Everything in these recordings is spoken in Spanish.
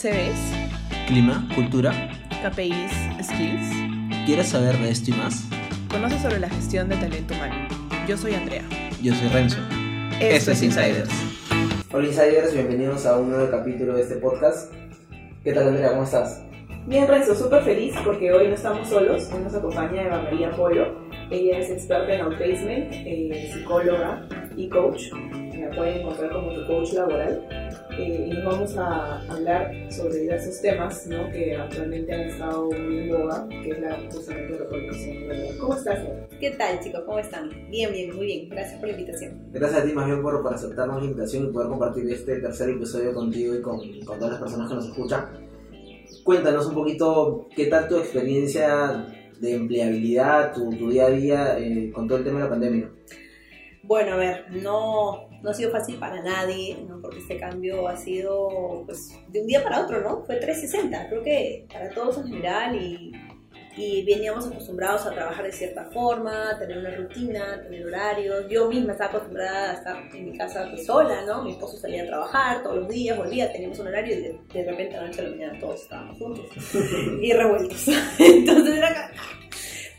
CVs, Clima, cultura. KPIs, skills. ¿Quieres saber de esto y más? Conoce sobre la gestión de talento humano. Yo soy Andrea. Yo soy Renzo. Esto es Insiders. Hola Insiders, bienvenidos a un nuevo capítulo de este podcast. ¿Qué tal Andrea? ¿Cómo estás? Bien, Renzo, súper feliz porque hoy no estamos solos. Hoy nos acompaña Eva María Polo. Ella es experta en outplacement, eh, psicóloga y coach. La pueden encontrar como tu coach laboral. Eh, y nos vamos a hablar sobre diversos temas ¿no? que actualmente han estado muy en boga, que es la justamente la colaboración. laboral. ¿Cómo estás? ¿Qué tal, chicos? ¿Cómo están? Bien, bien, muy bien. Gracias por la invitación. Gracias a ti más bien por, por aceptarnos la invitación y poder compartir este tercer episodio contigo y con, con todas las personas que nos escuchan. Cuéntanos un poquito qué tal tu experiencia de empleabilidad, tu, tu día a día eh, con todo el tema de la pandemia. Bueno, a ver, no, no ha sido fácil para nadie, ¿no? porque este cambio ha sido pues, de un día para otro, ¿no? Fue 360, creo que para todos en general y, y veníamos acostumbrados a trabajar de cierta forma, tener una rutina, tener horarios. Yo misma estaba acostumbrada a estar en mi casa pues, sola, ¿no? Mi esposo salía a trabajar todos los días, volvía, teníamos un horario y de, de repente a la noche a la mañana todos estábamos juntos y revueltos. Entonces era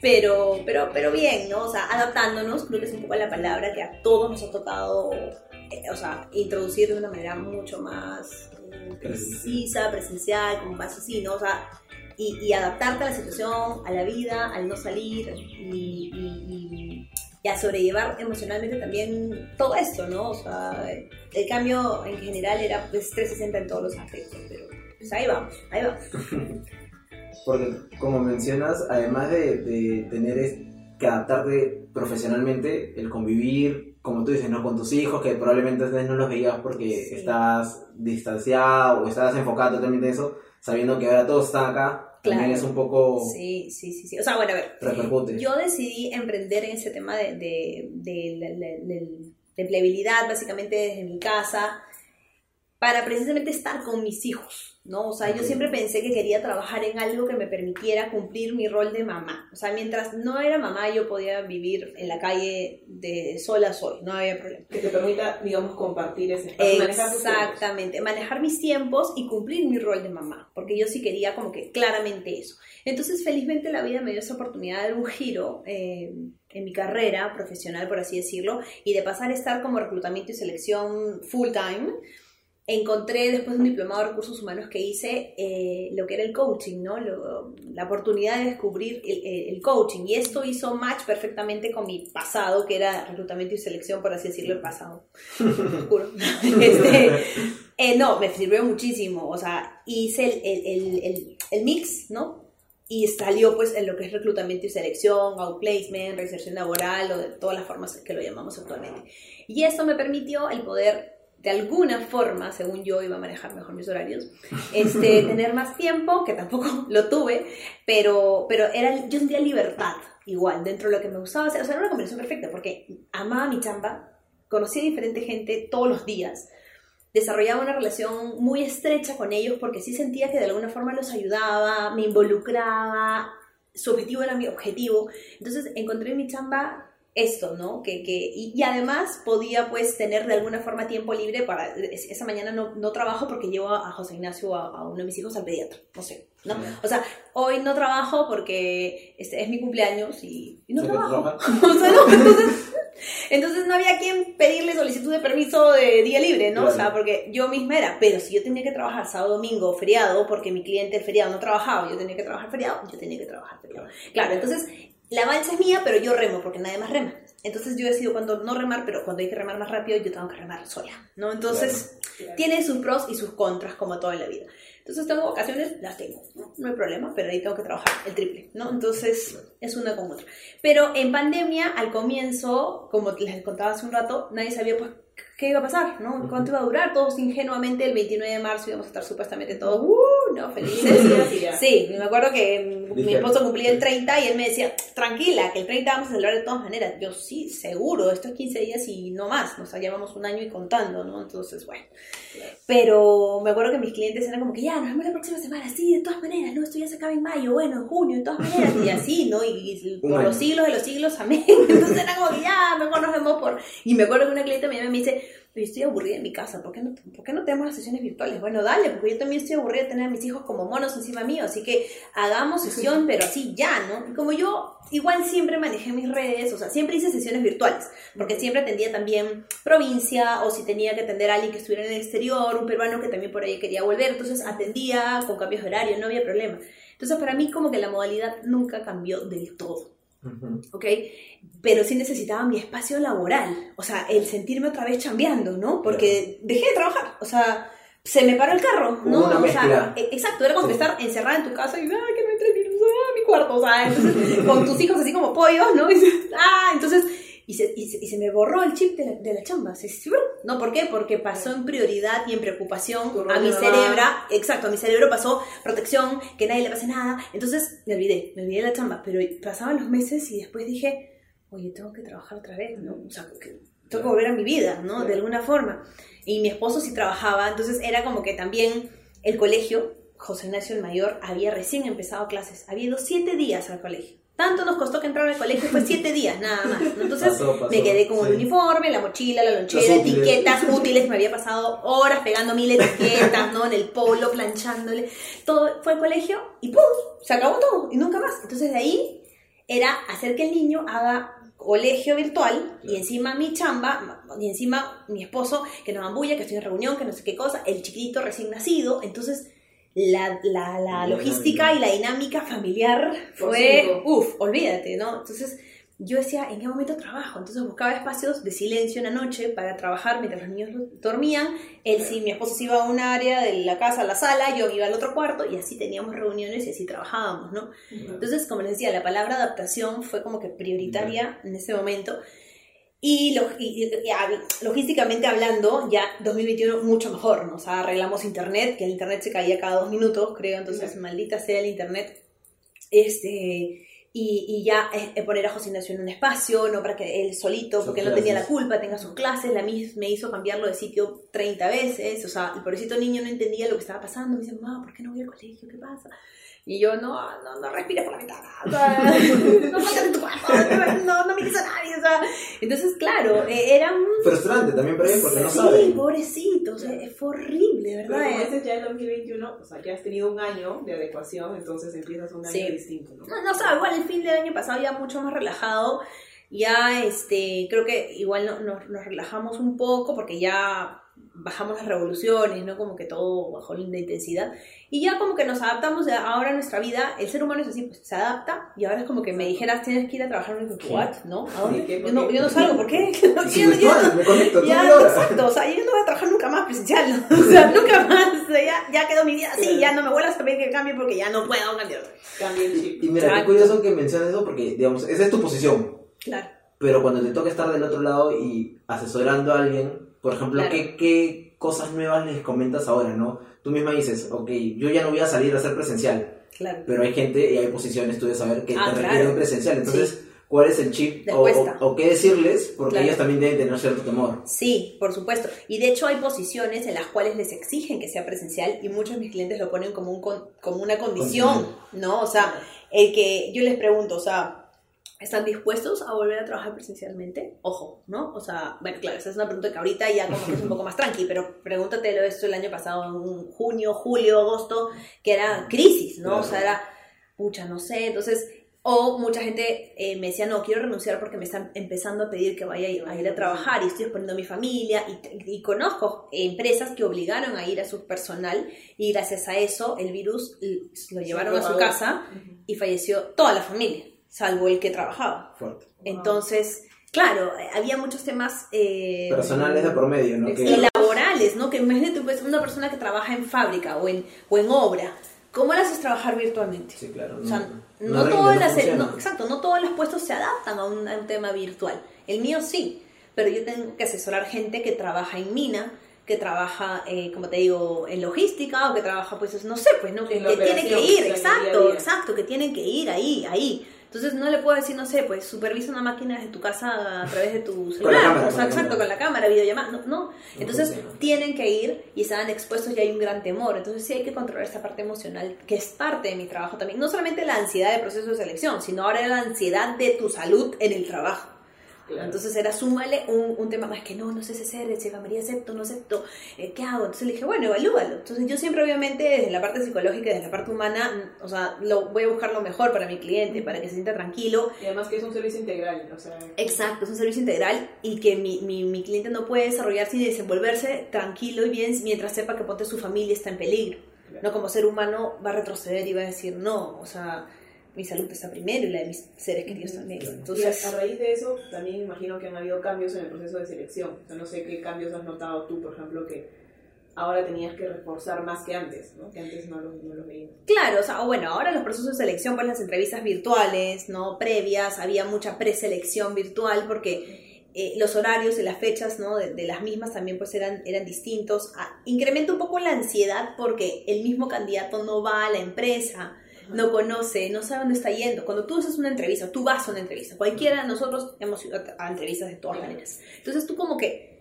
pero, pero, pero bien, ¿no? O sea, adaptándonos, creo que es un poco la palabra que a todos nos ha tocado, eh, o sea, introducir de una manera mucho más eh, precisa, presencial, como más así, ¿no? O sea, y, y adaptarte a la situación, a la vida, al no salir y, y, y- a sobrellevar emocionalmente también todo esto, ¿no? O sea, el cambio en general era pues 360 en todos los aspectos, pero pues ahí vamos, ahí vamos. Porque como mencionas, además de, de tener es- que adaptarte profesionalmente, el convivir, como tú dices, ¿no? con tus hijos, que probablemente antes no los veías porque Sí. estabas distanciado o estabas enfocado totalmente en eso, sabiendo que ahora todos están acá, también es un poco Sí, sí, sí, sí. O sea, bueno, a ver, repercute. Yo decidí emprender en ese tema de, de, de empleabilidad, básicamente desde mi casa, para precisamente estar con mis hijos, ¿no? O sea, yo siempre pensé que quería trabajar en algo que me permitiera cumplir mi rol de mamá. O sea, mientras no era mamá, yo podía vivir en la calle de sola a sola, no había problema. Que te permita, digamos, compartir ese espacio. manejar. Exactamente, manejar mis tiempos y cumplir mi rol de mamá, porque yo sí quería como que claramente eso. Entonces, felizmente la vida me dio esa oportunidad de dar un giro eh, en mi carrera profesional, por así decirlo, y de pasar a estar como reclutamiento y selección full time. Encontré después de un diplomado de recursos humanos que hice eh, lo que era el coaching, ¿no? Lo- la oportunidad de descubrir el, coaching. Y esto hizo match perfectamente con mi pasado, que era reclutamiento y selección, por así decirlo, el pasado. Juro. Este, eh, no, me sirvió muchísimo. O sea, hice el, el, el, mix, ¿no? Y salió pues en lo que es reclutamiento y selección, outplacement, reinserción laboral o de todas las formas que lo llamamos actualmente. Y eso me permitió el poder, de alguna forma, según yo iba a manejar mejor mis horarios, este, tener más tiempo, que tampoco lo tuve, pero, pero era, yo sentía libertad igual dentro de lo que me gustaba hacer. O sea, era una combinación perfecta porque amaba mi chamba, conocía a diferente gente todos los días, desarrollaba una relación muy estrecha con ellos porque sí sentía que de alguna forma los ayudaba, me involucraba, su objetivo era mi objetivo. Entonces encontré en mi chamba esto, ¿no? Que, que, y, y además podía pues tener de alguna forma tiempo libre para, es- esa mañana no, no trabajo porque llevo a José Ignacio, a, a uno de mis hijos al pediatra, no sé, ¿no? O sea, hoy no trabajo porque este, es mi cumpleaños y, y no ¿Por qué trabajo. O sea, no, entonces, entonces no había quien pedirle solicitud de permiso de día libre, ¿no? O sea, porque yo misma era, pero si yo tenía que trabajar sábado, domingo, feriado, porque mi cliente el feriado no trabajaba, yo tenía que trabajar feriado, yo tenía que trabajar feriado. Claro, entonces la balsa es mía, pero yo remo porque nadie más rema. Entonces yo decido cuando no remar, pero cuando hay que remar más rápido, yo tengo que remar sola, ¿no? Entonces tiene sus pros y sus contras como todo en la vida. Entonces tengo vacaciones, las tengo, no, No hay problema, pero ahí tengo que trabajar el triple, ¿no? Entonces es una con otra. Pero en pandemia, al comienzo, como les contaba hace un rato, nadie sabía pues qué iba a pasar, ¿no? ¿Cuánto iba a durar? Todos ingenuamente el 29 de marzo íbamos a estar supuestamente todos, ¡uh! ¿no? Felices. Sí, me acuerdo que mi esposo cumplía el 30 y él me decía, tranquila, que el 30 vamos a celebrar de todas maneras. Yo, sí, seguro, esto es 15 días y no más, nos llevamos un año y contando, ¿no? Entonces, bueno. Pero me acuerdo que mis clientes eran como que ya, nos vemos la próxima semana, sí, de todas maneras, no, esto ya se acaba en mayo, bueno, en junio, de todas maneras, y así, ¿no? Y, y por los siglos de los siglos, amén. Entonces era como que ya, mejor nos vemos por... Y me acuerdo que una cliente me me dice, yo estoy aburrida en mi casa, ¿por qué, no, ¿por qué no tenemos las sesiones virtuales? Bueno, dale, porque yo también estoy aburrida de tener a mis hijos como monos encima mío, así que hagamos sesión, pero así ya, ¿no? Y como yo igual siempre manejé mis redes, o sea, siempre hice sesiones virtuales, porque siempre atendía también provincia, o si tenía que atender a alguien que estuviera en el exterior, un peruano que también por ahí quería volver, entonces atendía con cambios de horario, no había problema. Entonces para mí como que la modalidad nunca cambió del todo. ¿Ok? Pero sí necesitaba mi espacio laboral, o sea, el sentirme otra vez chambeando, ¿no? Porque dejé de trabajar, o sea, se me paró el carro, ¿no? una o sea, e- exacto, era como Sí. estar encerrada en tu casa y, ah, que no entre virus, ah, mi cuarto, o sea, entonces, con tus hijos así como pollos, ¿no? Y, ah, entonces, y se, y, se, y se me borró el chip de la, de la chamba, se- ¿no? ¿Por qué? Porque pasó en prioridad y en preocupación a mi cerebro, exacto, a mi cerebro pasó protección, que nadie le pase nada, entonces me olvidé, me olvidé de la chamba, pero pasaban los meses y después dije, oye, tengo que trabajar otra vez, ¿no? O sea, que tengo que volver a mi vida, ¿no? De alguna forma. Y mi esposo sí trabajaba, entonces era como que también el colegio, José Ignacio el Mayor, había recién empezado clases, había ido siete días al colegio. Tanto nos costó que entrar al colegio, fue siete días nada más. ¿no? Entonces Pasó, pasó, me quedé con el uniforme, la mochila, la lonchera, etiquetas útiles, me había pasado horas pegando mil etiquetas, ¿no? En el polo, planchándole. Todo fue al colegio y ¡pum! Se acabó todo y nunca más. Entonces de ahí era hacer que el niño haga colegio virtual y encima mi chamba y encima mi esposo que no ambulla, que estoy en reunión, que no sé qué cosa, el chiquito recién nacido, entonces la, la, la logística dinámica. y la dinámica familiar fue, uff, olvídate, ¿no? Entonces yo decía, ¿en qué momento trabajo? Entonces buscaba espacios de silencio en la noche para trabajar mientras los niños dormían. Él sí, mi esposo se iba a un área de la casa, a la sala, yo iba al otro cuarto y así teníamos reuniones y así trabajábamos, ¿no? Entonces, como les decía, la palabra adaptación fue como que prioritaria en ese momento. Y, lo- y- y- y hab- logísticamente hablando, ya 2021 mucho mejor, ¿no? O sea, arreglamos internet, que el internet se caía cada dos minutos, creo, entonces maldita sea el internet. Este, y, y ya eh, eh, poner a José Ignacio en un espacio, no para que él solito, Sus porque él no tenía la culpa, tenga sus clases, la mis me hizo cambiarlo de sitio 30 veces, o sea, el pobrecito niño no entendía lo que estaba pasando, me dice, mamá, ¿por qué no voy al colegio? ¿Qué pasa? Y yo, no, no, no respires por la ventana, o sea, no salgas de tu cuarto, no, no mires a nadie, o sea, entonces, claro, eh, era un... Frustrante también para ellos porque no sí, saben. pobrecito, o sea, fue horrible, Pero ¿verdad? como dices, ya en 2021, o sea, ya has tenido un año de adecuación, entonces empiezas un año Sí. distinto, ¿no? No, no, o sea, igual el fin del año pasado ya mucho más relajado. Ya, este, creo que igual no- nos, nos relajamos un poco porque ya bajamos las revoluciones, ¿no? Como que todo bajó la intensidad. Y ya como que nos adaptamos ahora a nuestra vida. El ser humano es así, pues se adapta. Y ahora es como que me dijeras, tienes que ir a trabajar. Yo, Sí. ¿what? ¿No? ¿A dónde? Sí, ¿qué? Yo no, yo no salgo, ¿por qué? Sí, Yo- yo- me conecto ya, el hora. exacto, o sea, yo no voy a trabajar nunca más presencial, ¿no? o sea, nunca más, o sea, ya, ya quedó mi vida así, ya no me vuelvas a pedir que cambie porque ya no puedo cambiar. Cambia el chip. Y mira, qué Exacto. curioso que menciones eso porque, digamos, esa es tu posición. Claro. Pero cuando te toca estar del otro lado y asesorando a alguien, por ejemplo, Claro. ¿qué, qué cosas nuevas les comentas ahora, no? Tú misma dices, ok, yo ya no voy a salir a hacer presencial, Claro. pero hay gente y hay posiciones, tú debes saber, que Ah, te claro. requieren presencial. Entonces, ¿cuál es el chip o, cuesta. o- o qué decirles? Porque Claro. ellos también deben tener cierto temor. Sí, por supuesto. Y de hecho hay posiciones en las cuales les exigen que sea presencial y muchos de mis clientes lo ponen como, un con- como una condición, ¿no? O sea, el que yo les pregunto, o sea, ¿están dispuestos a volver a trabajar presencialmente? Ojo, ¿no? O sea, bueno, claro, esa es una pregunta que ahorita ya como que es un poco más tranqui, pero pregúntatelo esto el año pasado, en junio, julio, agosto, que era crisis, ¿no? O sea, era, pucha, no sé, entonces... O mucha gente eh, me decía, no, quiero renunciar porque me están empezando a pedir que vaya a ir a, trabajar y estoy exponiendo a mi familia. Y, y conozco empresas que obligaron a ir a su personal y gracias a eso el virus lo llevaron a su casa y falleció toda la familia, salvo el que trabajaba. Fuerte. Entonces, claro, eh, había muchos temas... eh, Personales de promedio, ¿no? y Que, laborales, ¿no? Que imagínate pues, una persona que trabaja en fábrica o en, o en obra. ¿Cómo la haces trabajar virtualmente? sí, claro. O sea, no, todas las, funciona. no, exacto, no todos los puestos se adaptan a un, a un tema virtual. El mío sí, pero yo tengo que asesorar gente que trabaja en mina, que trabaja, eh, como te digo, en logística o que trabaja, pues, no sé, pues, ¿no? Que, que tiene que ir, exacto, exacto, que tienen que ir ahí, ahí. Entonces no le puedo decir, no sé, pues supervisa una máquina desde tu casa a través de tu celular, cámara, o sea, exacto, con la cámara, videollamada, no, no. Entonces tienen que ir y están expuestos y hay un gran temor. Entonces sí hay que controlar esta parte emocional, que es parte de mi trabajo también. No solamente la ansiedad del proceso de selección, sino ahora la ansiedad de tu salud en el trabajo. Claro. Entonces era súmale un, un tema más que no, no sé si hacer, si María acepto, no acepto, eh, ¿qué hago? Entonces le dije, bueno, evalúalo. Entonces yo siempre obviamente desde la parte psicológica, desde la parte humana, o sea, lo, voy a buscar lo mejor para mi cliente, para que se sienta tranquilo. Y además que es un servicio integral, o sea... Exacto, es un servicio integral y que mi, mi, mi cliente no puede desarrollarse y desenvolverse tranquilo y bien mientras sepa que ponte su familia está en peligro. Claro. No como ser humano va a retroceder y va a decir, no, o sea, mi salud está primero y la de mis seres queridos también. Y Entonces, a raíz de eso, también imagino que han habido cambios en el proceso de selección. O sea, no sé qué cambios has notado tú, por ejemplo, que ahora tenías que reforzar más que antes, ¿no? Que antes no los no lo veías. Claro, o sea, bueno, ahora los procesos de selección, pues las entrevistas virtuales, ¿no? Previas, había mucha preselección virtual porque eh, los horarios y las fechas, ¿no? De, de las mismas también pues eran, eran distintos. Ah, incrementa un poco la ansiedad porque el mismo candidato no va a la empresa, no conoce, no sabe dónde está yendo. Cuando tú haces una entrevista, tú vas a una entrevista, cualquiera de nosotros hemos ido a, entrevistas de todas maneras. Entonces tú como que,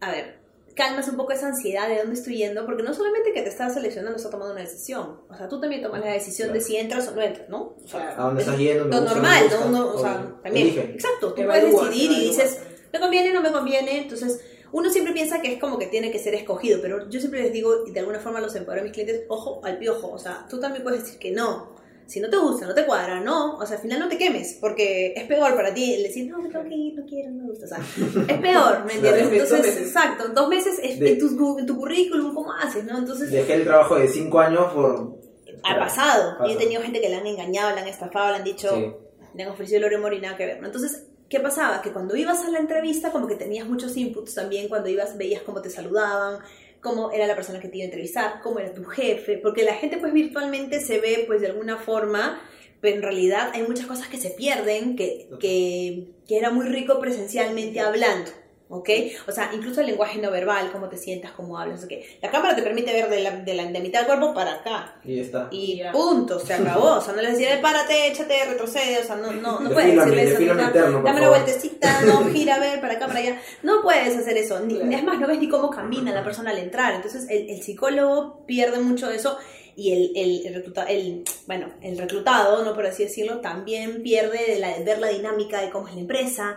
a ver, calmas un poco esa ansiedad de dónde estoy yendo, porque no solamente que te estás seleccionando, estás tomando una decisión. O sea, tú también tomas la decisión de Claro. si entras o no entras, ¿no? O sea, ¿A dónde es estás yendo? Lo normal, gusta, ¿no? Uno, o sea, también. Elige. Exacto, tú puedes decidir y dices, me conviene, no me conviene, entonces uno siempre piensa que es como que tiene que ser escogido, pero yo siempre les digo, y de alguna forma los empodero a mis clientes, ojo al piojo, o sea, tú también puedes decir que no. Si no te gusta, no te cuadra, no, o sea, al final no te quemes, porque es peor para ti el decir, no, me tengo que ir, no quiero, no me gusta, o sea, es peor, ¿me entiendes? Entonces, exacto, dos meses es De- en, tu, en tu currículum, ¿cómo haces, no? Entonces, Dejé el trabajo de 5 años por... ha pasado, y he tenido gente que le han engañado, le han estafado, le han dicho, Sí. le han ofrecido el oro y nada que ver, ¿no? Entonces, ¿qué pasaba? Que cuando ibas a la entrevista, como que tenías muchos inputs también, cuando ibas, veías cómo te saludaban, cómo era la persona que te iba a entrevistar, cómo era tu jefe, porque la gente pues virtualmente se ve pues de alguna forma, pero en realidad hay muchas cosas que se pierden, que, que, que era muy rico presencialmente hablando. ¿Ok? O sea, incluso el lenguaje no verbal, cómo te sientas, cómo hablas, ¿ok? La cámara te permite ver de la, de la de mitad del cuerpo para acá. Y ya está. Y punto, se acabó. O sea, no le decía, "Eh, párate, échate, retrocede. O sea, no, no, no puedes decirle eso. ¿no? interno, Dame una vueltecita, no, gira, a ver, para acá, para allá. No puedes hacer eso. Ni- Claro. Es más, no ves ni cómo camina la persona al entrar. Entonces, el, el psicólogo pierde mucho de eso. Y el, el, el, recluta- el, bueno, el reclutado, no por así decirlo, también pierde de, la, de ver la dinámica de cómo es la empresa,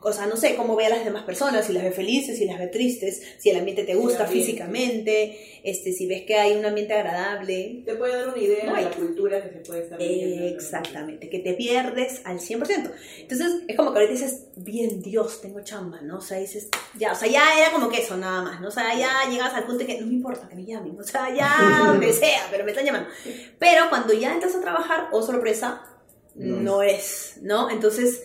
o sea, no sé, cómo ve a las demás personas, si las ve felices, si las ve tristes, si el ambiente te gusta ambiente. físicamente, este, si ves que hay un ambiente agradable. Te puede dar una idea No de la cultura que se puede estar viviendo. Exactamente, que te pierdes al 100%. Entonces, es como que ahorita dices, bien, Dios, tengo chamba, ¿no? O sea, dices, ya, o sea, ya era como que eso, nada más, ¿no? O sea, ya llegas al punto de que no me importa que me llamen, o sea, ya donde sea, pero me están llamando. Pero cuando ya entras a trabajar, oh sorpresa, No no es, ¿no? Entonces,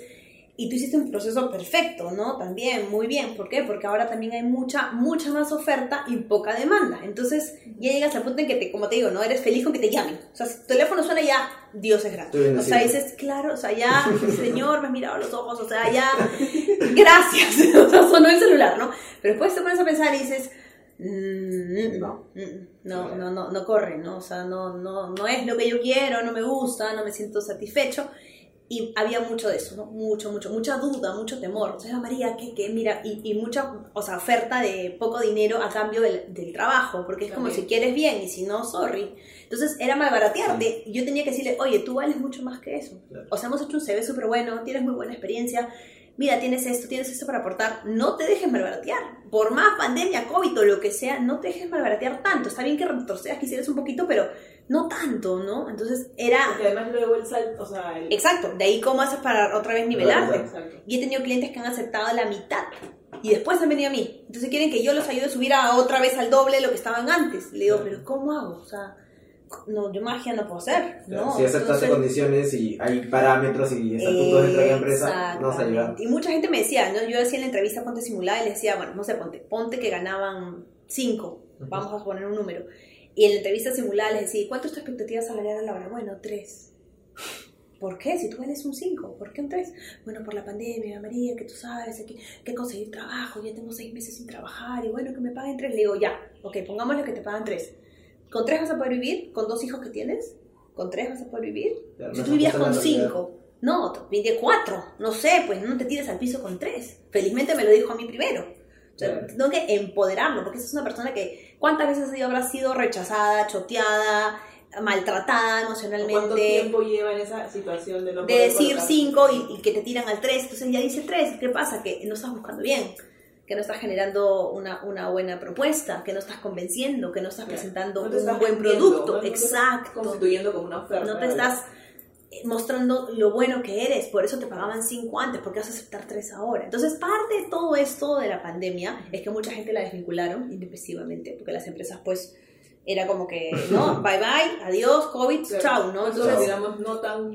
y tú hiciste un proceso perfecto, ¿no? También, muy bien. ¿Por qué? Porque ahora también hay mucha, mucha más oferta y poca demanda. Entonces, ya llegas al punto en que, te, como te digo, ¿no? Eres feliz con que te llamen. O sea, si tu teléfono suena ya, Dios es grato. O sea, dices, claro, o sea, ya, Señor, me has mirado a los ojos, o sea, ya, gracias. O sea, sonó el celular, ¿no? Pero después te pones a pensar y dices, No. mm, no, no, no, no corre, ¿no? O sea, no, no, no es lo que yo quiero, no me gusta, no me siento satisfecho. Y había mucho de eso, ¿no? Mucho, mucho, mucha duda, mucho temor. O sea, María, ¿qué, qué? Mira, y, y mucha, o sea, oferta de poco dinero a cambio del, del trabajo, porque es como También. si quieres bien y si no, sorry. Entonces era malbaratearte. Yo tenía que decirle, oye, tú vales mucho más que eso. Claro. O sea, hemos hecho un CV súper bueno, tienes muy buena experiencia. Mira, tienes esto, tienes esto para aportar. No te dejes malbaratear. Por más pandemia, COVID o lo que sea, no te dejes malbaratear tanto. Está bien que retrocedas, quisieras un poquito, pero no tanto, ¿no? Entonces era... Porque además luego el salto, o sea, el... Exacto, de ahí cómo haces para otra vez nivelarte. Exacto. Y he tenido clientes que han aceptado la mitad y después han venido a mí. Entonces quieren que yo los ayude a subir a otra vez al doble de lo que estaban antes. Le digo, pero ¿cómo hago? O sea, no, yo magia no puedo hacer, Claro, ¿no? si aceptaste Entonces- condiciones y hay parámetros y estatutos dentro de la empresa, no vas a llegar. Y mucha gente me decía, ¿no? yo hacía la entrevista ponte simulada y les decía, bueno, no sé, ponte, ponte que ganaban 5, Ujú. vamos a poner un número. Y en la entrevista simulada les decía, ¿cuánto es tu expectativa salarial a la hora? Bueno, 3. ¿Por qué? Si tú vales un 5, ¿por qué un 3? Bueno, por la pandemia, María, que tú sabes, hay que, conseguir trabajo, ya tengo 6 meses sin trabajar y bueno, que me paguen 3. Le digo, ya, ok, pongámosle que te pagan 3. ¿Con 3 vas a poder vivir? ¿Con dos hijos que tienes? ¿Con 3 vas a poder vivir? Si tú vivías con. 5, no, te pide 4, no sé, pues no te tires al piso con 3. Felizmente me lo dijo a mí primero. O sea, tengo que empoderarlo, porque esa es una persona que, ¿cuántas veces habrá sido rechazada, choteada, maltratada emocionalmente? ¿Cuánto tiempo lleva en esa situación de no de poder decir colocar? 5 y, y que te tiran al 3, entonces ya dice 3, ¿qué pasa? Que no estás buscando bien, que no estás generando una, una buena propuesta, que no estás convenciendo, que no estás Claro. presentando No un estás buen producto, no estás exacto. Constituyendo como una oferta. No te estás eh, mostrando lo bueno que eres, por eso te pagaban 5 antes, porque vas a aceptar 3 ahora. Entonces, parte de todo esto de la pandemia es que mucha gente la desvincularon intempestivamente, porque las empresas pues era como que, no, bye bye, adiós, COVID, Claro. chao, ¿no? Entonces, digamos, no tan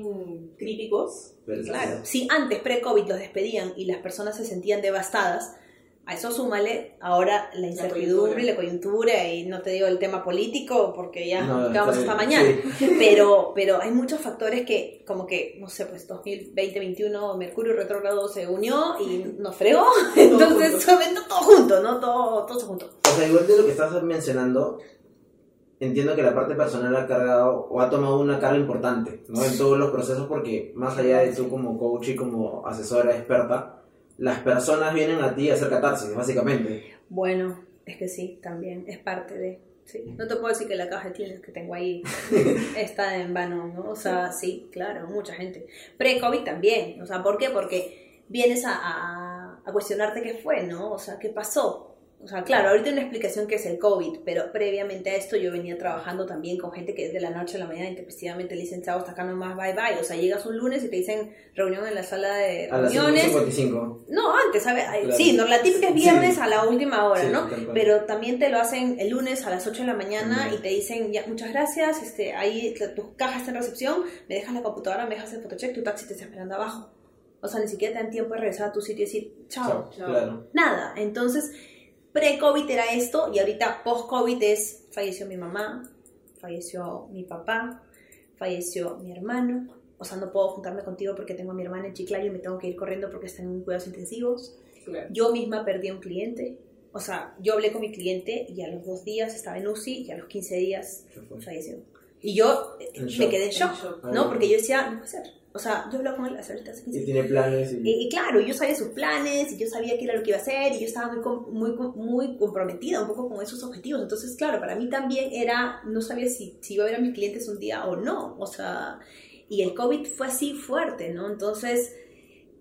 críticos. Claro, si antes pre-COVID los despedían y las personas se sentían devastadas, a eso súmale ahora la incertidumbre y la coyuntura y no te digo el tema político porque ya No, vamos hasta mañana, sí. pero, pero hay muchos factores que como que, no sé, pues 2020-2021 Mercurio retrógrado se unió y nos fregó, entonces junto. solamente todo junto, ¿no? Todo, todo junto. O sea, igual de lo que estás mencionando, entiendo que la parte personal ha cargado o ha tomado una carga importante ¿no? en todos los procesos porque más allá de tú como coach y como asesora experta, las personas vienen a ti a hacer catarsis, básicamente. Bueno, es que sí, también es parte de... Sí. No te puedo decir que la caja de Kleenex que tengo ahí está en vano, ¿no? O sea, sí, claro, mucha gente. Pre-COVID también, o sea, ¿por qué? Porque vienes a, a, a cuestionarte qué fue, ¿no? O sea, ¿qué pasó? O sea, claro, ahorita hay una explicación que es el COVID, pero previamente a esto yo venía trabajando también con gente que de la noche a la mañana intempestivamente le dicen, chao, hasta acá nomás, bye bye. O sea, llegas un lunes y te dicen reunión en la sala de A las reuniones. 5.55. No, antes, ¿sabes? Claro. Sí, no, la típica es Sí. viernes a la última hora, Sí, ¿no? Pero también te lo hacen el lunes a las 8 de la mañana Mm. y te dicen, ya, muchas gracias, este, ahí la- tu caja está en recepción, me dejas la computadora, me dejas el photocheck, tu taxi te está esperando abajo. O sea, ni siquiera te dan tiempo de regresar a tu sitio y decir, chao. Chao, Claro. Nada. Entonces, pre-COVID era esto y ahorita post-COVID es, falleció mi mamá, falleció mi papá, falleció mi hermano. O sea, no puedo juntarme contigo porque tengo a mi hermana en Chiclayo y me tengo que ir corriendo porque está en cuidados intensivos. Claro. Yo misma perdí a un cliente. O sea, yo hablé con mi cliente y a los dos días estaba en UCI y a los 15 días falleció. Y yo En me shock. quedé en shock, shock. ¿no? Porque yo decía, no puede ser. O sea, yo hablaba con él hace ahorita hace 15 Y tiene planes y... y, y claro, yo sabía sus planes y yo sabía qué era lo que iba a hacer y yo estaba muy, muy, muy comprometida un poco con esos objetivos. Entonces, claro, para mí también era, no sabía si, si iba a ver a mis clientes un día o no. O sea, y el COVID fue así fuerte, ¿no? Entonces,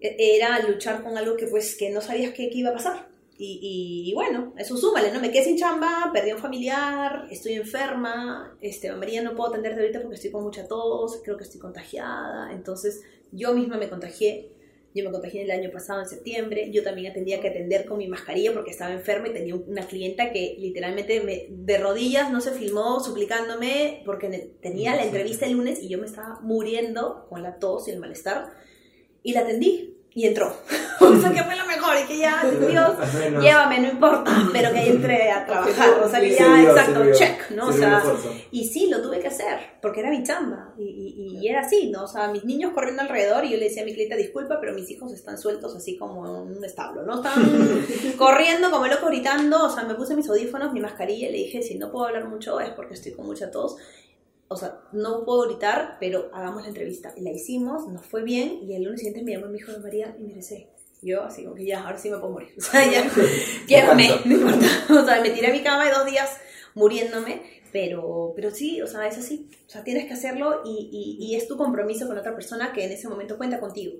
e- era luchar con algo que pues que no sabías qué, qué iba a pasar. Y, y- y bueno, eso súmale, ¿no? Me quedé sin chamba, perdí a un familiar, estoy enferma, este, María, no puedo atenderte ahorita porque estoy con mucha tos, creo que estoy contagiada, entonces yo misma me contagié, yo me contagié el año pasado en septiembre, yo también tenía que atender con mi mascarilla porque estaba enferma y tenía una clienta que literalmente me, de rodillas no se filmó suplicándome porque tenía la entrevista el lunes y yo me estaba muriendo con la tos y el malestar. Y la atendí y entró. o sea que fue lo mejor y que ya, Dios, llévame, no importa, pero que ahí entré a trabajar, o sea que ya, exacto, check, ¿no? O sea, y sí, lo tuve que hacer, porque era mi chamba, y, y, y era así, ¿no? O sea, mis niños corriendo alrededor, y yo le decía a mi clienta, disculpa, pero mis hijos están sueltos así como en un establo, ¿no? Están corriendo como loco gritando, o sea, me puse mis audífonos, mi mascarilla, y le dije, si no puedo hablar mucho es porque estoy con mucha tos, o sea, no puedo gritar, pero hagamos la entrevista. Y la hicimos, nos fue bien, y el lunes siguiente me llamó mi hijo de María y me dice, yo así como que ya, ahora sí me puedo morir. O sea, ya, llévame, no importa. O sea, me tiré a mi cama y dos días muriéndome, pero, pero sí, o sea, es así. O sea, tienes que hacerlo y, y, y es tu compromiso con otra persona que en ese momento cuenta contigo.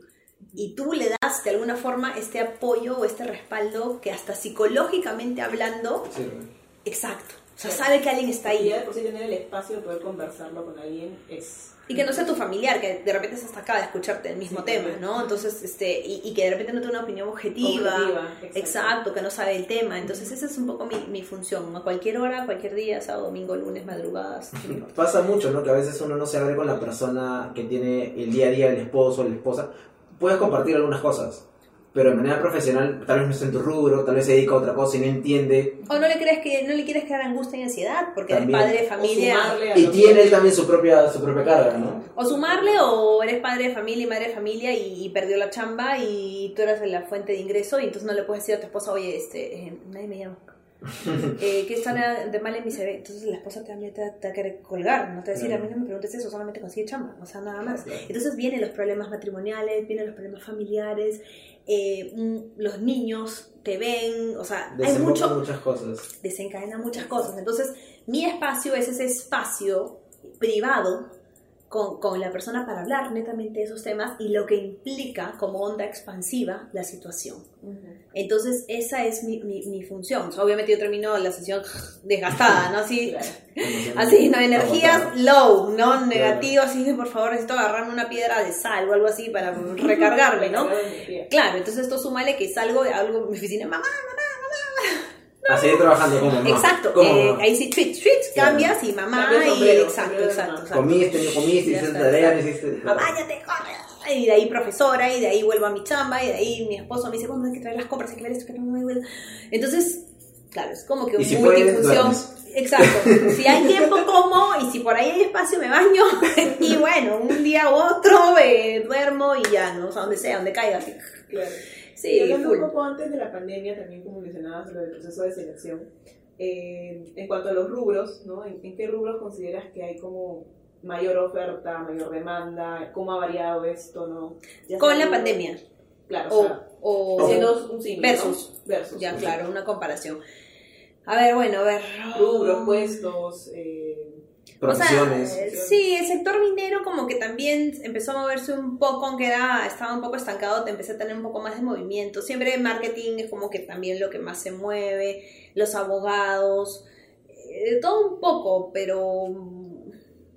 Y tú le das de alguna forma este apoyo o este respaldo que hasta psicológicamente hablando, Sirve. exacto. O sea, sabe que alguien está Y ahí. ya de por sí tener el espacio de poder conversarlo con alguien es... Y que no sea tu familiar, que de repente estás acá de escucharte el mismo Sí, tema. ¿no? Entonces, este, y, y que de repente no tiene una opinión objetiva. Objetiva, exacto. exacto. que no sabe el tema. Entonces, esa es un poco mi, mi función. A cualquier hora, cualquier día, sábado, domingo, lunes, madrugadas. Pasa mucho, ¿no? Que a veces uno no se abre con la persona que tiene el día a día, el esposo o la esposa. Puedes compartir algunas cosas, pero de manera profesional, tal vez no está en tu rubro, tal vez se dedica a otra cosa y no entiende. O no le crees que no le quieres crear angustia y ansiedad porque También. eres padre de familia. Y que- tiene él también su propia, su propia carga, ¿no? O sumarle o eres padre de familia y madre de familia y, y perdió la chamba y tú eres la fuente de ingreso y entonces no le puedes decir a tu esposa, oye, este, eh, nadie me llama. Eh, ¿Qué está de mal en mi CV? Entonces la esposa también te, te va a querer colgar, no te va a decir, Claro. a mí no me preguntes eso, solamente consigue chamba, o sea, nada más. Claro. Entonces vienen los problemas matrimoniales, vienen los problemas familiares, eh, los niños te ven, o sea, hay mucho, muchas cosas. desencadena muchas cosas. Entonces, mi espacio es ese espacio privado con, con la persona para hablar netamente de esos temas y lo que implica como onda expansiva la situación. Entonces, esa es mi, mi, mi función. O sea, obviamente yo termino la sesión desgastada, ¿no? Así, así ¿no? Energías low, ¿no? Negativo, así de por favor necesito agarrarme una piedra de sal o algo así para recargarme, ¿no? Claro, entonces esto súmale que salgo de algo en mi oficina, mamá, A seguir trabajando como mamá. Exacto, Como eh, mamá. ahí sí, switch, Claro. cambias y mamá Cambia y sombrero, exacto, exacto, exacto. Comiste, no comiste, hiciste tarea, no exacto. hiciste. Mamá, ya te corre. Y de ahí profesora, y de ahí vuelvo a mi chamba, y de ahí mi esposo me dice, bueno, hay que traer las compras, hay que ver esto, que no me vuelvo. Entonces, claro, es como que si un puedes, multifunción. Exacto. Si hay tiempo, como, y si por ahí hay espacio, me baño. Y bueno, un día u otro eh, duermo y ya, ¿no? O sea, donde sea, donde caiga. así. Claro. Sí, un poco antes de la pandemia, también como mencionabas, lo del proceso de selección, eh, en cuanto a los rubros, ¿no? ¿En, en qué rubros consideras que hay como mayor oferta, mayor demanda? ¿Cómo ha variado esto, no? Ya Con la pandemia. Claro, o, sea, o haciendo un ¿no? versus. Versus. Ya, sí. claro, una comparación. A ver, bueno, a ver. Rubros, puestos, eh, O sea, sí, el sector minero como que también empezó a moverse un poco, aunque era, estaba un poco estancado, te empecé a tener un poco más de movimiento. Siempre el marketing es como que también lo que más se mueve, los abogados, eh, todo un poco, pero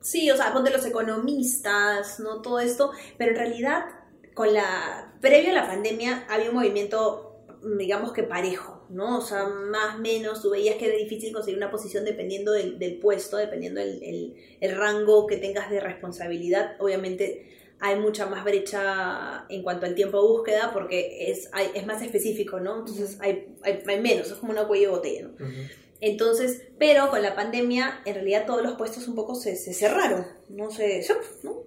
sí, o sea, ponte los economistas, ¿no? Todo esto, pero en realidad con la, previo a la pandemia había un movimiento, digamos que parejo, ¿no? O sea, más o menos, tú veías que era difícil conseguir una posición dependiendo del, del puesto, dependiendo del el, el rango que tengas de responsabilidad. Obviamente hay mucha más brecha en cuanto al tiempo de búsqueda porque es, hay- es más específico, ¿no? Entonces hay, hay, hay menos, es como una cuello de botella, ¿no? Entonces, pero con la pandemia, en realidad todos los puestos un poco se, se cerraron, no sé,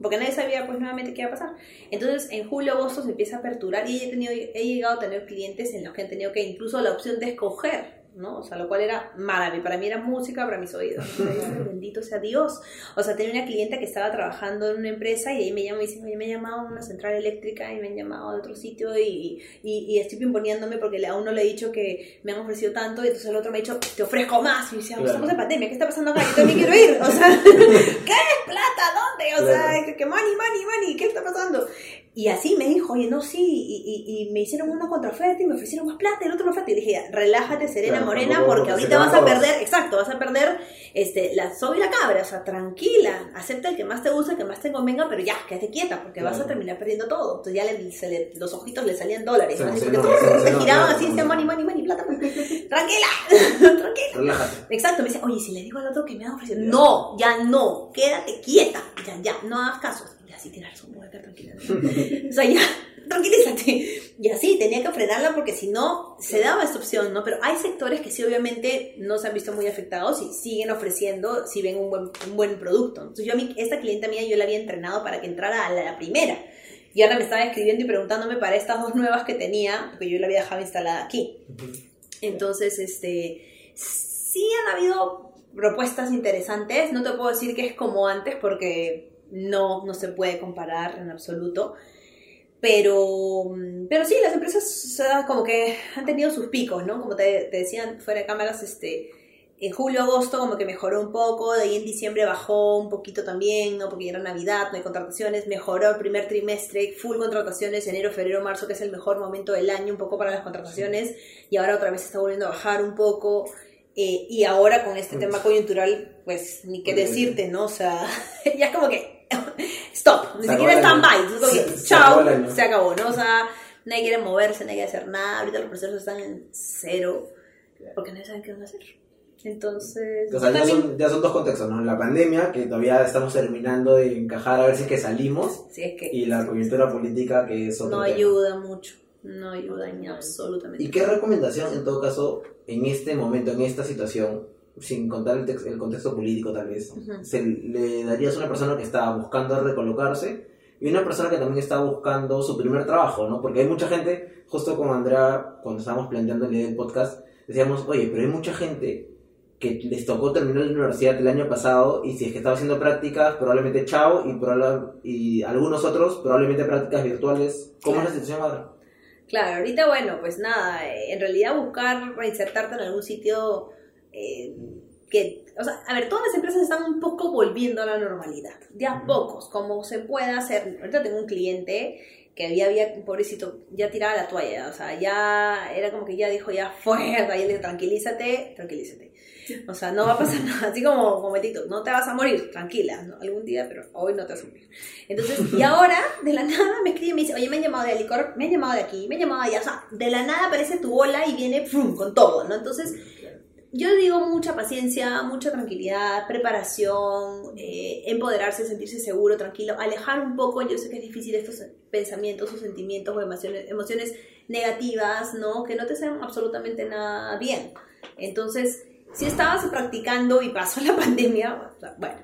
porque nadie sabía pues nuevamente qué iba a pasar. Entonces, en julio, agosto se empieza a aperturar y he, tenido, he llegado a tener clientes en los que han tenido que incluso la opción de escoger, ¿no? O sea, lo cual era maravilloso, para mí era música para mis oídos. ¿no? Yo, "Ay, Bendito sea Dios. O sea, tenía una clienta que estaba trabajando en una empresa y ahí me llama y dice, "Oye, me han llamado a una central eléctrica y me han llamado de otro sitio y, y, y estoy imponiéndome porque a uno le he dicho que me han ofrecido tanto y entonces el otro me ha dicho, te ofrezco más. Y yo decía, Claro. estamos en pandemia, ¿qué está pasando acá? Yo también quiero ir. O sea, ¿qué? ¿Plata? ¿Dónde? O sea, Claro. que, que money, money, money, ¿qué está pasando? Y así me dijo, oye, no, sí, y, y, y me hicieron una contraoferta y me ofrecieron más plata, el otro más plata. Y dije, relájate, Serena Claro, Morena, porque ahorita vas a perder, exacto, vas a perder este, la soga y la cabra, o sea, tranquila, acepta el que más te guste, el que más te convenga, pero ya, quédate quieta, porque vas a terminar perdiendo todo. Entonces ya le- se le- los ojitos le salían dólares, Se giraban así, decían, money, money, money, plata, plata. tranquila, tranquila. Relájate. Exacto, me dice, oye, si le digo al otro que me ha ofrecido, no, ya no, quédate quieta, ya, ya, no hagas caso. Y así tirar su mueca, tranquila. o sea, ya, tranquilízate. Y así tenía que frenarla porque si no, se daba esta opción, ¿no? Pero hay sectores que sí, obviamente, no se han visto muy afectados y siguen ofreciendo si ven un buen, un buen producto. Entonces, yo a mí, esta clienta mía, yo la había entrenado para que entrara a la, la primera. Y ahora me estaba escribiendo y preguntándome para estas dos nuevas que tenía, porque yo la había dejado instalada aquí. Entonces, este, sí han habido propuestas interesantes. No te puedo decir que es como antes porque no, no se puede comparar en absoluto. Pero, pero sí, las empresas o sea, como que han tenido sus picos, ¿no? Como te, te decían fuera de cámaras, este, en julio, agosto como que mejoró un poco, de ahí en diciembre bajó un poquito también, ¿no? Porque ya era Navidad, no hay contrataciones, mejoró el primer trimestre, full contrataciones, enero, febrero, marzo, que es el mejor momento del año un poco para las contrataciones, y ahora otra vez está volviendo a bajar un poco, eh, y ahora con este Mm. tema coyuntural, pues ni qué decirte, ¿no? O sea, ya es como que, stop, ni Se siquiera stand-by, Se- chao, acabó se acabó, ¿no? O sea, nadie quiere moverse, nadie quiere hacer nada, ahorita los procesos están en cero, porque nadie sabe qué van a hacer. Entonces, O sea, ya son, ya son dos contextos, ¿no? La pandemia, que todavía estamos terminando de encajar a ver si es que salimos, sí, es que y la coyuntura política, que es no tema. ayuda mucho, no ayuda ni absolutamente. ¿Y qué recomendación, en todo caso, en este momento, en esta situación, sin contar el, el contexto político tal vez, Ujú. se le darías a una persona que está buscando recolocarse y una persona que también está buscando su primer trabajo, ¿no? Porque hay mucha gente, justo como Andrea, cuando estábamos planteando el podcast, decíamos, oye, pero hay mucha gente que les tocó terminar la universidad el año pasado y si es que estaba haciendo prácticas, probablemente chao y, y algunos otros probablemente prácticas virtuales. ¿Cómo es la situación ahora? Claro, ahorita bueno, pues nada, en realidad buscar reinsertarte en algún sitio eh, que, o sea, a ver, todas las empresas están un poco volviendo a la normalidad, de a pocos, como se pueda hacer. Ahorita tengo un cliente que había, había, pobrecito, ya tiraba la toalla, o sea, ya era como que ya dijo, ya fuera, y él dijo, tranquilízate, tranquilízate. O sea, no va a pasar nada, así como, como Tito, no te vas a morir, tranquila, ¿no? algún día, pero hoy no te vas a morir. Entonces, y ahora, de la nada, me escribe y me dice, oye, me han llamado de Alicor, me han llamado de aquí, me han llamado de allá, o sea, de la nada aparece tu bola y viene ¡frum! con todo, ¿no? Entonces, yo digo mucha paciencia, mucha tranquilidad, preparación, eh, empoderarse, sentirse seguro, tranquilo, alejar un poco, yo sé que es difícil estos pensamientos o sentimientos o emociones, emociones negativas, ¿no? Que no te hacen absolutamente nada bien. Entonces, si estabas practicando y pasó la pandemia, bueno,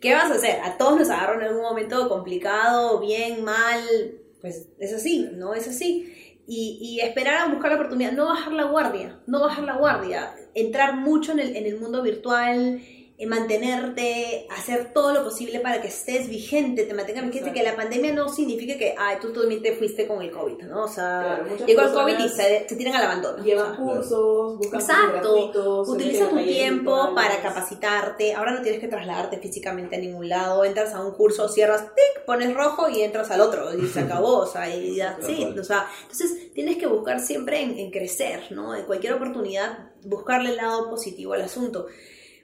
¿qué vas a hacer? A todos nos agarró en algún momento complicado, bien, mal, pues es así, ¿no? Es así. Y, y, esperar a buscar la oportunidad, no bajar la guardia, no bajar la guardia, entrar mucho en el, en el mundo virtual, mantenerte, hacer todo lo posible para que estés vigente, te mantenga vigente, que la pandemia no signifique que, ay, tú también te fuiste con el COVID, ¿no? O sea, Claro, llegó el COVID y se, se tiran al abandono. O sea, cursos, buscan cursos Exacto. Utiliza tu tiempo virtuales. para capacitarte. Ahora no tienes que trasladarte físicamente a ningún lado. Entras a un curso, cierras, tic, pones rojo y entras al otro y se acabó. O sea, y ya, sí, o sea, entonces tienes que buscar siempre en, en crecer, ¿no? En cualquier oportunidad, buscarle el lado positivo al asunto.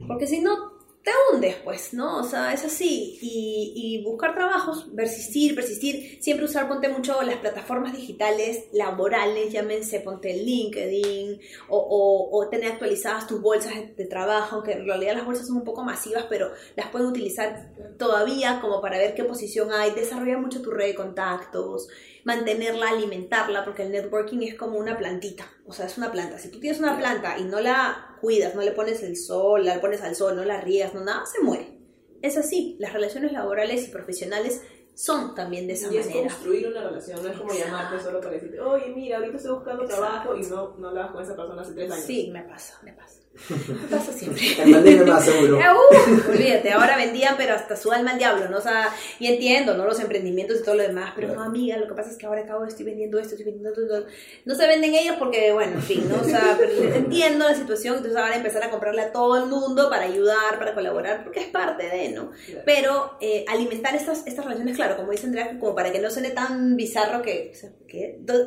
Porque si no, te hundes, pues, ¿no? O sea, es así. Y, buscar trabajos, persistir, persistir. Siempre usar, ponte mucho las plataformas digitales laborales, llámense, ponte LinkedIn, o, tener actualizadas tus bolsas de, trabajo, aunque en realidad las bolsas son un poco masivas, pero las pueden utilizar todavía como para ver qué posición hay. Desarrolla mucho tu red de contactos, mantenerla, alimentarla, porque el networking es como una plantita. O sea, es una planta. Si tú tienes una planta y no la cuidas, no le pones el sol, la pones al sol, no la riegas, no nada, se muere. Es así. Las relaciones laborales y profesionales son también de esa Y es manera. construir una relación, no es como llamarte solo para decirte, oye, mira, ahorita estoy buscando trabajo y no, no hablas con esa persona hace tres años. Sí, me pasa, me pasa. Me pasa siempre. En pandemia más seguro. Uh, olvídate, ahora vendían, pero hasta su alma al diablo, ¿no? O sea, y entiendo, ¿no? Los emprendimientos y todo lo demás, pero no, amiga, lo que pasa es que ahora acabo, estoy vendiendo esto, estoy vendiendo esto. No se venden ellos porque, bueno, en fin, ¿no? O sea, pero entiendo la situación, entonces ahora empezar a comprarle a todo el mundo para ayudar, para colaborar, porque es parte de, ¿no? Pero eh, alimentar estas, estas relaciones, claro, como dice Andrea, como para que no suene tan bizarro que, o sea,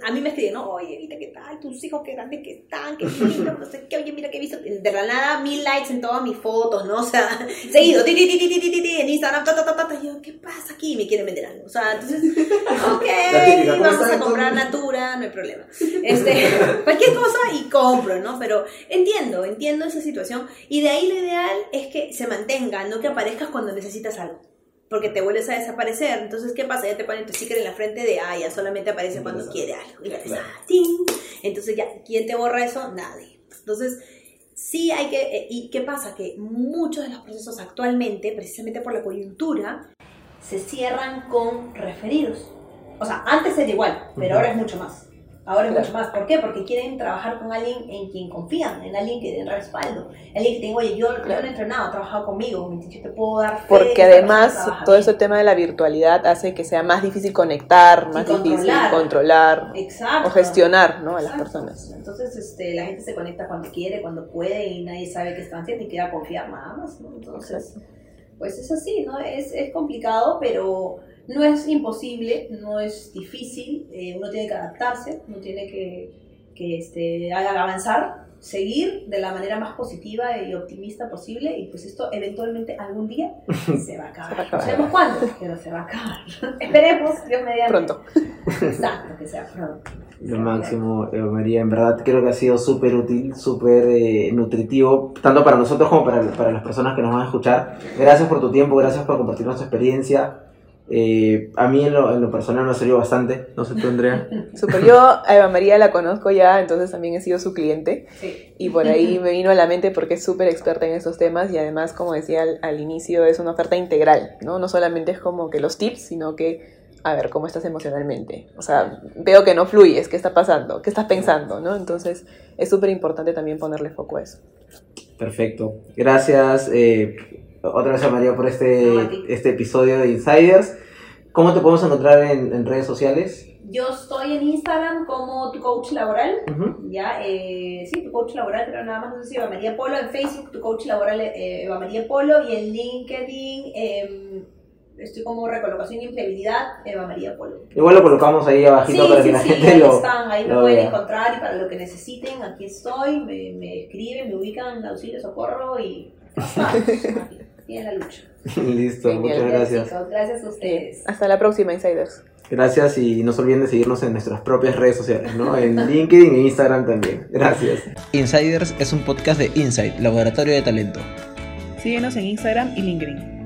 a mí me escriben, ¿no? Oye, mira qué tal, tus hijos qué grandes que están, qué lindo, no sé qué, oye, mira qué he visto. De la nada, mil likes en todas mis fotos, ¿no? O sea, seguido, ti, ti, ti, ti, ti, ti, ti, en Instagram, ta, ta, ta, ta, yo, ¿qué pasa aquí? Me quieren vender algo. O sea, entonces, ok, La típica, ¿cómo vamos a comprar Natura, no hay problema. Este, cualquier cosa y compro, ¿no? Pero entiendo, entiendo esa situación. Y de ahí lo ideal es que se mantenga, no que aparezcas cuando necesitas algo. Porque te vuelves a desaparecer. Entonces, ¿qué pasa? Ya te ponen tu sticker en la frente de, ah, ya solamente aparece cuando quiere algo. Y ya Claro. ah. Entonces, ya, ¿quién te borra eso? Nadie. Entonces, sí hay que... eh, ¿Y qué pasa? Que muchos de los procesos actualmente, precisamente por la coyuntura, se cierran con referidos. O sea, antes era igual, pero ahora es mucho más. Ahora Claro. mucho más. ¿Por qué? Porque quieren trabajar con alguien en quien confían, en alguien que den respaldo. Alguien que diga, oye, yo, yo lo he entrenado, he trabajado conmigo, yo te puedo dar fe Porque además todo bien". ese tema de la virtualidad hace que sea más difícil conectar, más difícil controlar. controlar Exacto. o gestionar ¿no? a las personas. Entonces, este, la gente se conecta cuando quiere, cuando puede y nadie sabe qué están haciendo y quiera confiar nada más, ¿no? Entonces, pues es así, ¿no? Es, es complicado, pero no es imposible, no es difícil, eh, uno tiene que adaptarse, uno tiene que, que este, haga- avanzar, seguir de la manera más positiva y optimista posible y pues esto eventualmente algún día se va a acabar. No sabemos cuándo, pero se va a acabar. Esperemos, Dios mediante. Pronto. Exacto, que sea pronto. Lo máximo, Eva María, en verdad creo que ha sido súper útil, súper eh, nutritivo, tanto para nosotros como para, para las personas que nos van a escuchar. Gracias por tu tiempo, gracias por compartirnos tu experiencia. Eh, a mí en lo, en lo personal me ha servido bastante, no sé tú, Andrea. Super. Yo a Eva María la conozco ya, entonces también he sido su cliente Sí. y por ahí me vino a la mente porque es súper experta en esos temas y además, como decía al, al inicio, es una oferta integral, ¿no? No solamente es como que los tips, sino que a ver, ¿cómo estás emocionalmente? O sea, veo que no fluyes, ¿qué está pasando? ¿Qué estás pensando? ¿no? Entonces, es súper importante también ponerle foco a eso. Perfecto. Gracias eh, otra vez a María por este, No, este episodio de Insiders. ¿Cómo te podemos encontrar en, en redes sociales? Yo estoy en Instagram como tu coach laboral. Ya, eh, sí, tu coach laboral, pero nada más no sé si Eva María Polo. En Facebook, tu coach laboral eh, Eva María Polo. Y en LinkedIn, eh, estoy como recolocación y empleabilidad Eva María Polo. Igual lo colocamos ahí Sí, abajito para que la sí, gente ahí lo... están, ahí me lo pueden encontrar y para lo que necesiten, aquí estoy, me, me escriben, me ubican, auxilio, socorro y aquí, en la lucha. Listo, Genial. muchas gracias. Gracias a ustedes. Hasta la próxima, Insiders. Gracias y no se olviden de seguirnos en nuestras propias redes sociales, ¿no? En LinkedIn e Instagram también. Gracias. Insiders es un podcast de Insight, Laboratorio de Talento. Síguenos en Instagram y LinkedIn.